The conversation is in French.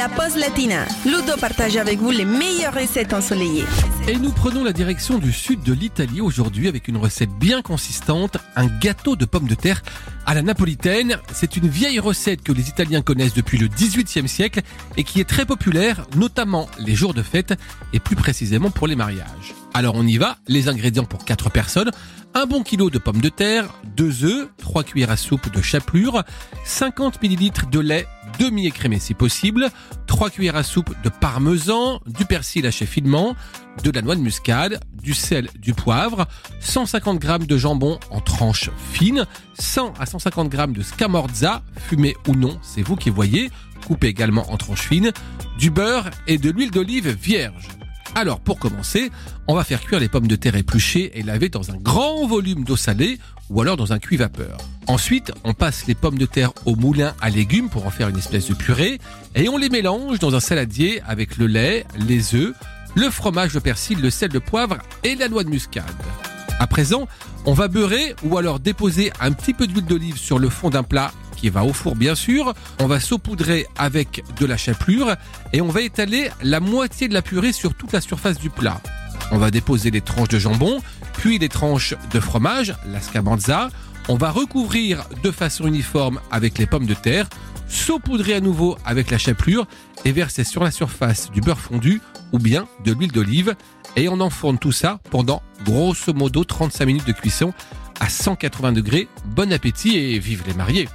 La pause latina. Ludo partage avec vous les meilleures recettes ensoleillées. Et nous prenons la direction du sud de l'Italie aujourd'hui avec une recette bien consistante, un gâteau de pommes de terre à la napolitaine. C'est une vieille recette que les Italiens connaissent depuis le 18e siècle et qui est très populaire, notamment les jours de fête et plus précisément pour les mariages. Alors on y va, les ingrédients pour 4 personnes, un bon kilo de pommes de terre, 2 œufs, 3 cuillères à soupe de chapelure, 50 ml de lait demi-écrémé si possible, 3 cuillères à soupe de parmesan, du persil haché finement, de la noix de muscade, du sel, du poivre, 150 g de jambon en tranches fines, 100 à 150 g de scamorza, fumé ou non, c'est vous qui voyez, coupé également en tranches fines, du beurre et de l'huile d'olive vierge. Alors pour commencer, on va faire cuire les pommes de terre épluchées et lavées dans un grand volume d'eau salée ou alors dans un cuit vapeur. Ensuite, on passe les pommes de terre au moulin à légumes pour en faire une espèce de purée et on les mélange dans un saladier avec le lait, les œufs, le fromage, le persil, le sel, le poivre et la noix de muscade. À présent, on va beurrer ou alors déposer un petit peu d'huile d'olive sur le fond d'un plat qui va au four bien sûr. On va saupoudrer avec de la chapelure et on va étaler la moitié de la purée sur toute la surface du plat. On va déposer les tranches de jambon, puis les tranches de fromage, la scabanza. On va recouvrir de façon uniforme avec les pommes de terre, saupoudrer à nouveau avec la chapelure et verser sur la surface du beurre fondu ou bien de l'huile d'olive et on enfourne tout ça pendant grosso modo 35 minutes de cuisson à 180 degrés. Bon appétit et vive les mariés